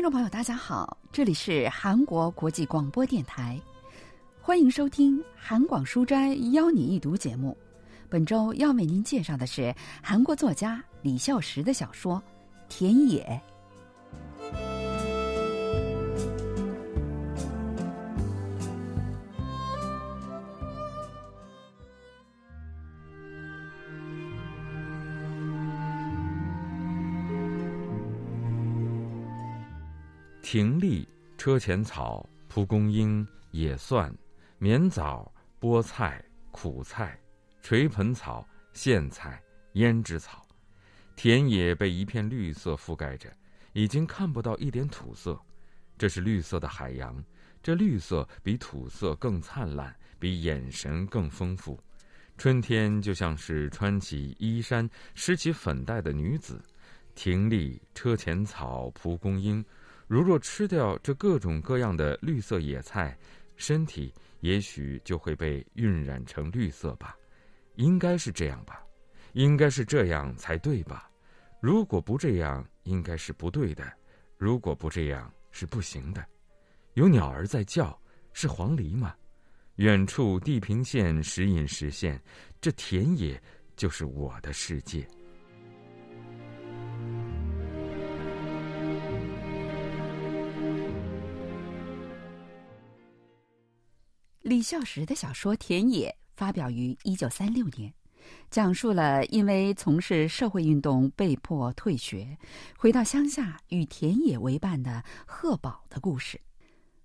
听众朋友，大家好，这里是韩国国际广播电台，欢迎收听韩广书斋邀你一读节目。本周要为您介绍的是韩国作家李孝实的小说《田野》。庭栗、车前草、蒲公英、野蒜、绵枣、菠菜、苦菜、垂盆草、苋菜、胭脂草，田野被一片绿色覆盖着，已经看不到一点土色。这是绿色的海洋，这绿色比土色更灿烂，比眼神更丰富。春天就像是穿起衣衫、施起粉黛的女子。庭栗、车前草、蒲公英。如若吃掉这各种各样的绿色野菜，身体也许就会被晕染成绿色吧，应该是这样吧，应该是这样才对吧？如果不这样，应该是不对的；如果不这样，是不行的。有鸟儿在叫，是黄鹂吗？远处地平线时隐时现，这田野就是我的世界。李孝实的小说《田野》发表于一九三六年，讲述了因为从事社会运动被迫退学，回到乡下与田野为伴的贺宝的故事。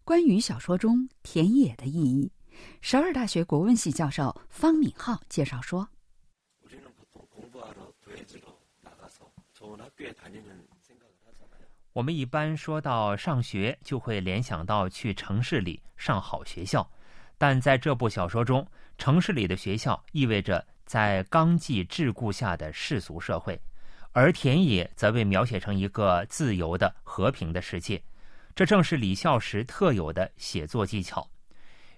关于小说中田野的意义，首尔大学国文系教授方敏浩介绍说：“我们一般说到上学，就会联想到去城市里上好学校。”但在这部小说中，城市里的学校意味着在纲纪桎梏下的世俗社会，而田野则被描写成一个自由的、和平的世界。这正是李孝实特有的写作技巧。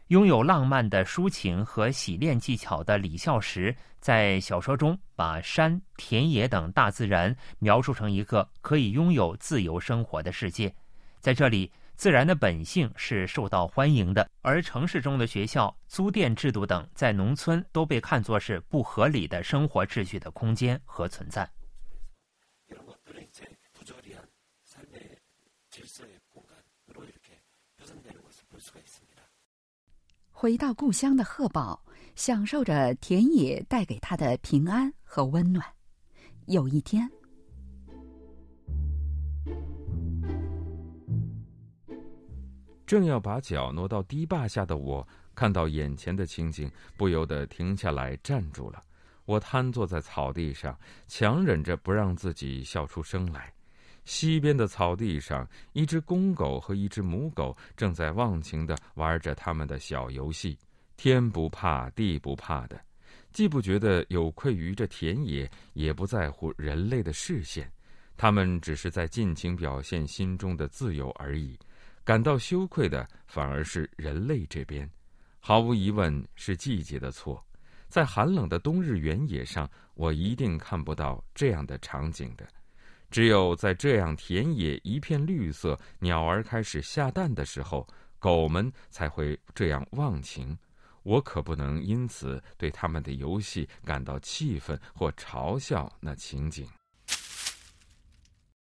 拥有浪漫的抒情和洗练技巧的李孝实，在小说中把山、田野等大自然描述成一个可以拥有自由生活的世界。在这里。自然的本性是受到欢迎的，而城市中的学校、租店制度等，在农村都被看作是不合理的生活秩序的空间和存在。回到故乡的贺宝，享受着田野带给他的平安和温暖。有一天。正要把脚挪到堤坝下的我，看到眼前的情景，不由得停下来站住了。我瘫坐在草地上，强忍着不让自己笑出声来。西边的草地上，一只公狗和一只母狗正在忘情地玩着他们的小游戏，天不怕地不怕的，既不觉得有愧于这田野，也不在乎人类的视线，他们只是在尽情表现心中的自由而已。感到羞愧的反而是人类这边，毫无疑问是季节的错。在寒冷的冬日原野上，我一定看不到这样的场景的。只有在这样田野一片绿色、鸟儿开始下蛋的时候，狗们才会这样忘情。我可不能因此对他们的游戏感到气愤或嘲笑那情景。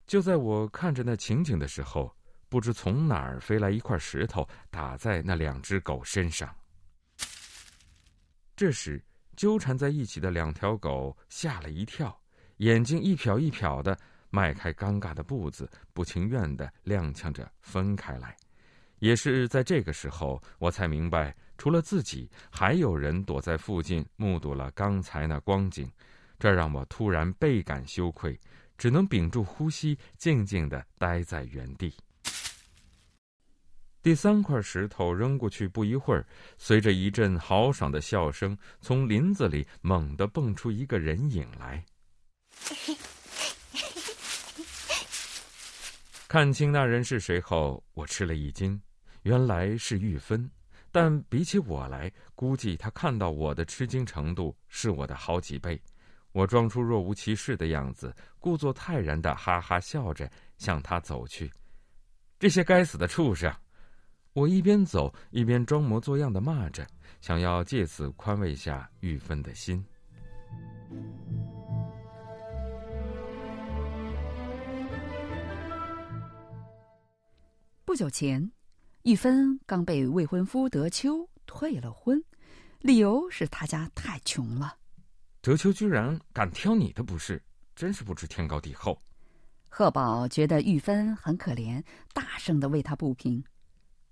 就在我看着那情景的时候。不知从哪儿飞来一块石头，打在那两只狗身上。这时，纠缠在一起的两条狗吓了一跳，眼睛一瞟一瞟的，迈开尴尬的步子，不情愿的踉跄着分开来。也是在这个时候，我才明白，除了自己，还有人躲在附近目睹了刚才那光景。这让我突然倍感羞愧，只能屏住呼吸，静静的待在原地。第三块石头扔过去，不一会儿，随着一阵豪爽的笑声，从林子里猛地蹦出一个人影来。看清那人是谁后，我吃了一惊，原来是玉芬。但比起我来，估计他看到我的吃惊程度是我的好几倍。我装出若无其事的样子，故作泰然的哈哈笑着向他走去。这些该死的畜生！我一边走一边装模作样的骂着，想要借此宽慰下玉芬的心。不久前，玉芬刚被未婚夫德秋退了婚，理由是他家太穷了。德秋居然敢挑你的不是，真是不知天高地厚。贺宝觉得玉芬很可怜，大声的为他不平。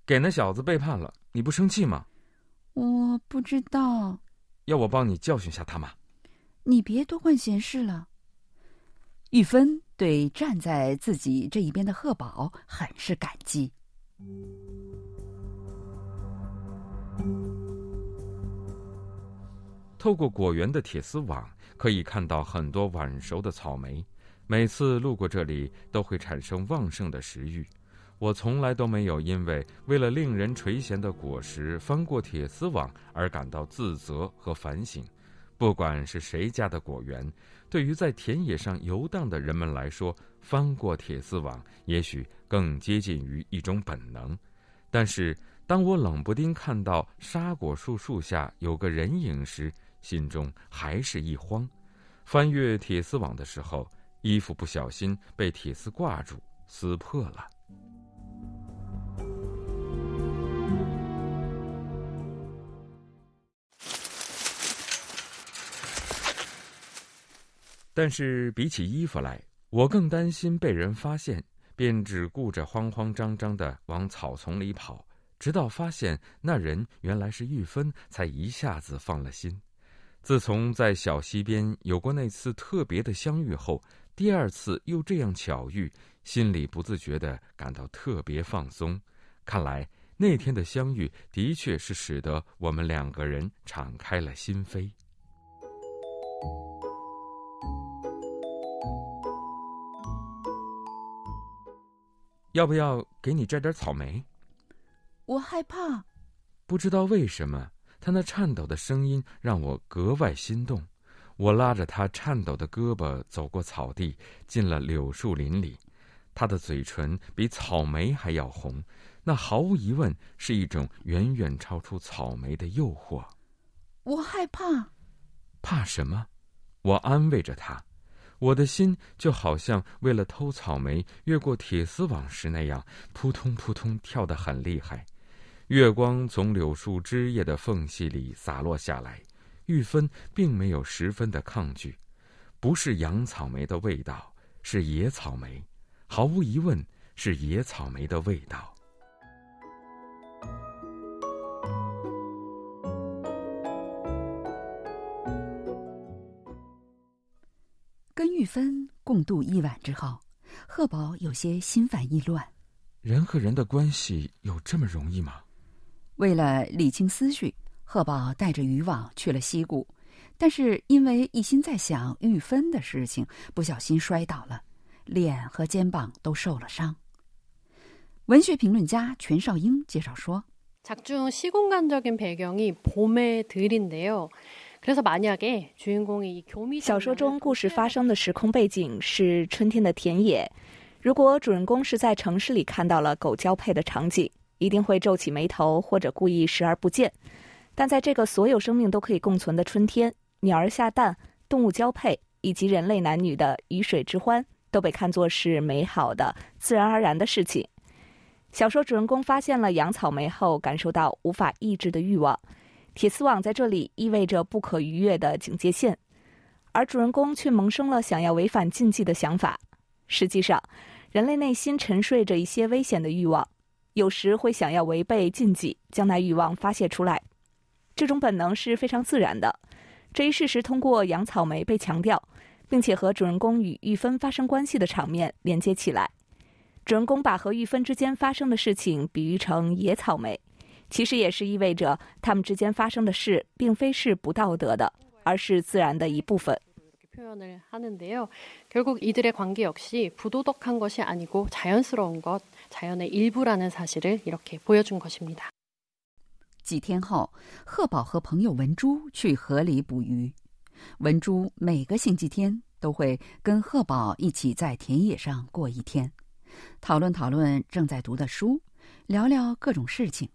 给那小子背叛了，你不生气吗？我不知道。要我帮你教训下他吗？你别多管闲事了。玉芬对站在自己这一边的贺宝很是感激。透过果园的铁丝网，可以看到很多晚熟的草莓。每次路过这里，都会产生旺盛的食欲。我从来都没有因为为了令人垂涎的果实翻过铁丝网而感到自责和反省。不管是谁家的果园，对于在田野上游荡的人们来说，翻过铁丝网也许更接近于一种本能。但是，当我冷不丁看到沙果树树下有个人影时，心中还是一慌。翻越铁丝网的时候。衣服不小心被铁丝挂住，撕破了。但是比起衣服来，我更担心被人发现，便只顾着慌慌张张的往草丛里跑，直到发现那人原来是玉芬，才一下子放了心。自从在小溪边有过那次特别的相遇后。第二次又这样巧遇，心里不自觉的感到特别放松。看来那天的相遇的确是使得我们两个人敞开了心扉。要不要给你摘点草莓？我害怕。不知道为什么，他那颤抖的声音让我格外心动。我拉着他颤抖的胳膊走过草地，进了柳树林里。他的嘴唇比草莓还要红，那毫无疑问是一种远远超出草莓的诱惑。我害怕。怕什么？我安慰着他。我的心就好像为了偷草莓越过铁丝网时那样，扑通扑通跳得很厉害。月光从柳树枝叶的缝隙里洒落下来。玉芬并没有十分的抗拒，不是洋草莓的味道，是野草莓，毫无疑问是野草莓的味道。玉芬共度一晚之后，贺宝有些心烦意乱。人和人的关系有这么容易吗？为了理清思绪。贺宝带着渔网去了溪谷，但是因为一心在想玉芬的事情，不小心摔倒了，脸和肩膀都受了伤。文学评论家全少英介绍说：“작중시공간적인배경이봄의들인데요 小说中故事发生的时空背景是春天的田野。如果主人公是在城市里看到了狗交配的场景，一定会皱起眉头或者故意视而不见。但在这个所有生命都可以共存的春天，鸟儿下蛋、动物交配以及人类男女的鱼水之欢，都被看作是美好的自然而然的事情。小说主人公发现了养草莓后感受到无法抑制的欲望。铁丝网在这里意味着不可逾越的警戒线，而主人公却萌生了想要违反禁忌的想法。实际上，人类内心沉睡着一些危险的欲望，有时会想要违背禁忌，将那欲望发泄出来。这种本能是非常自然的，这一事实通过养草莓被强调，并且和主人公与玉芬发生关系的场面连接起来。主人公把和玉芬之间发生的事情比喻成野草莓，其实也是意味着他们之间发生的事并非是不道德的而是自然的一部分。几天后贺宝和朋友文珠去河里捕鱼。文珠每个星期天都会跟贺宝一起在田野上过一天。讨论讨论正在读的书聊聊各种事情。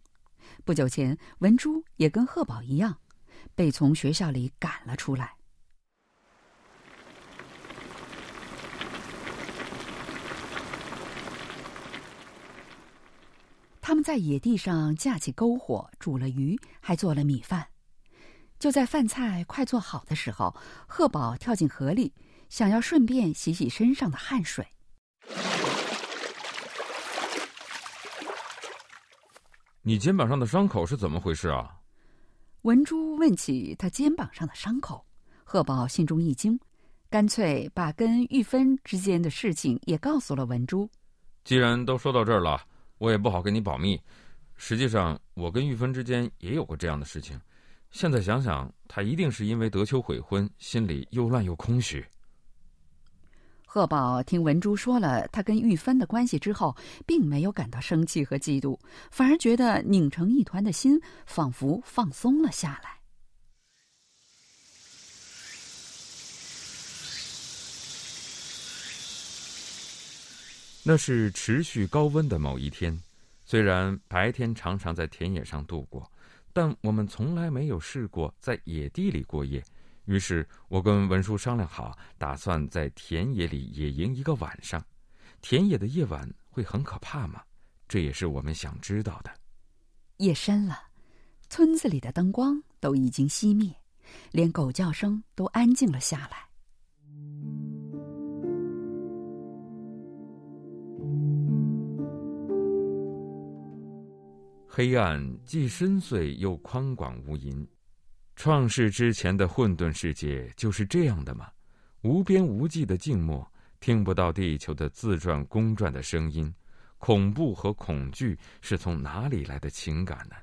不久前，文珠也跟贺宝一样，被从学校里赶了出来。他们在野地上架起篝火，煮了鱼，还做了米饭。就在饭菜快做好的时候，贺宝跳进河里，想要顺便洗洗身上的汗水。你肩膀上的伤口是怎么回事啊？文珠问起他肩膀上的伤口，贺宝心中一惊，干脆把跟玉芬之间的事情也告诉了文珠。既然都说到这儿了，我也不好跟你保密。实际上，我跟玉芬之间也有过这样的事情。现在想想，她一定是因为德秋悔婚，心里又乱又空虚。贺宝听文珠说了他跟玉芬的关系之后，并没有感到生气和嫉妒，反而觉得拧成一团的心仿佛放松了下来。那是持续高温的某一天，虽然白天常常在田野上度过。但我们从来没有试过在野地里过夜，于是我跟文叔商量好，打算在田野里野营一个晚上。田野的夜晚会很可怕吗？这也是我们想知道的。夜深了，村子里的灯光都已经熄灭，连狗叫声都安静了下来。黑暗既深邃又宽广无垠，创世之前的混沌世界就是这样的吗？无边无际的静默，听不到地球的自转公转的声音，恐怖和恐惧是从哪里来的情感呢？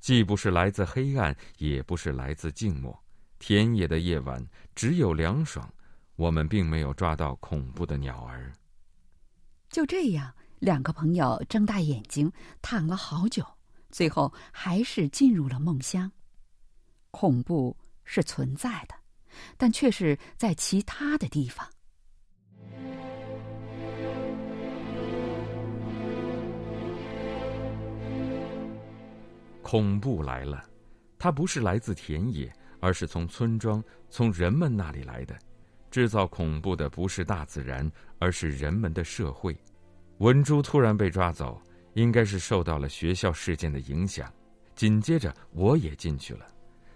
既不是来自黑暗，也不是来自静默。田野的夜晚只有凉爽，我们并没有抓到恐怖的鸟儿。就这样，两个朋友睁大眼睛躺了好久。最后还是进入了梦乡。恐怖是存在的，但却是在其他的地方。恐怖来了，它不是来自田野，而是从村庄、从人们那里来的。制造恐怖的不是大自然，而是人们的社会。文珠突然被抓走。应该是受到了学校事件的影响，紧接着我也进去了，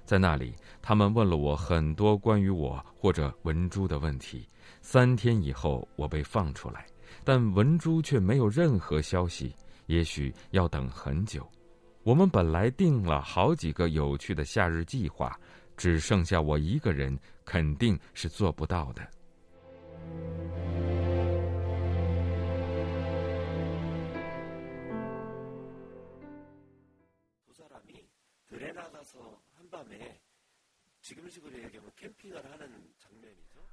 在那里，他们问了我很多关于我或者文珠的问题。三天以后，我被放出来，但文珠却没有任何消息，也许要等很久。我们本来定了好几个有趣的夏日计划，只剩下我一个人，肯定是做不到的。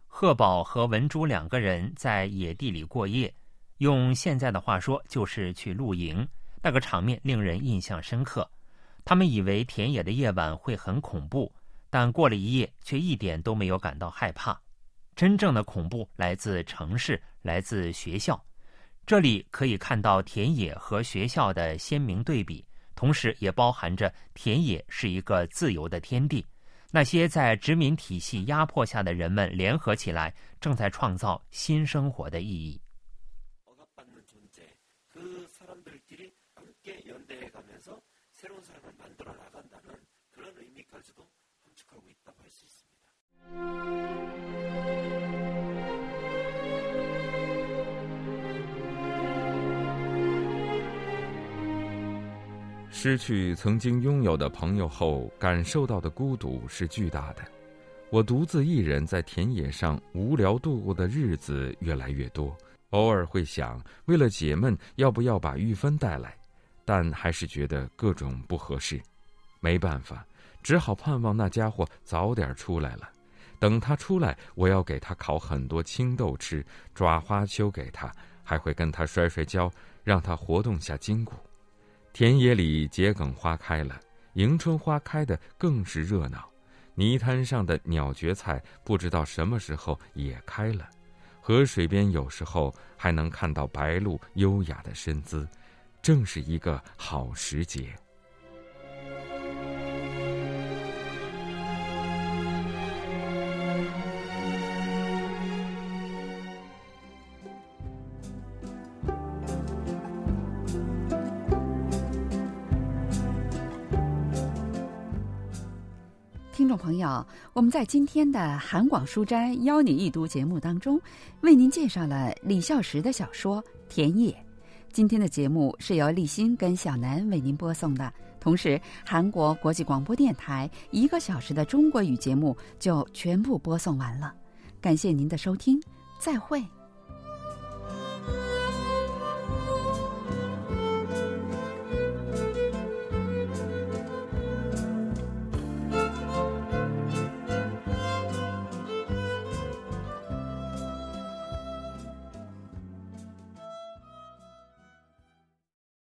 贺宝和文珠两个人在野地里过夜，用现在的话说就是去露营。那个场面令人印象深刻。他们以为田野的夜晚会很恐怖，但过了一夜却一点都没有感到害怕。真正的恐怖来自城市，来自学校。这里可以看到田野和学校的鲜明对比。同时，也包含着田野是一个自由的天地，那些在殖民体系压迫下的人们联合起来，正在创造新生活的意义。失去曾经拥有的朋友后，感受到的孤独是巨大的。我独自一人在田野上无聊度过的日子越来越多，偶尔会想，为了解闷，要不要把玉芬带来？但还是觉得各种不合适。没办法，只好盼望那家伙早点出来了。等他出来，我要给他烤很多青豆吃，抓花秋给他，还会跟他摔摔跤，让他活动下筋骨。田野里桔梗花开了，迎春花开的更是热闹。泥滩上的鸟蕨菜不知道什么时候也开了。河水边有时候还能看到白鹭优雅的身姿，正是一个好时节。我们在今天的韩广书斋邀你一读节目当中，为您介绍了李孝实的小说《田野》。今天的节目是由立新跟小南为您播送的，同时韩国国际广播电台一个小时的中国语节目就全部播送完了。感谢您的收听，再会。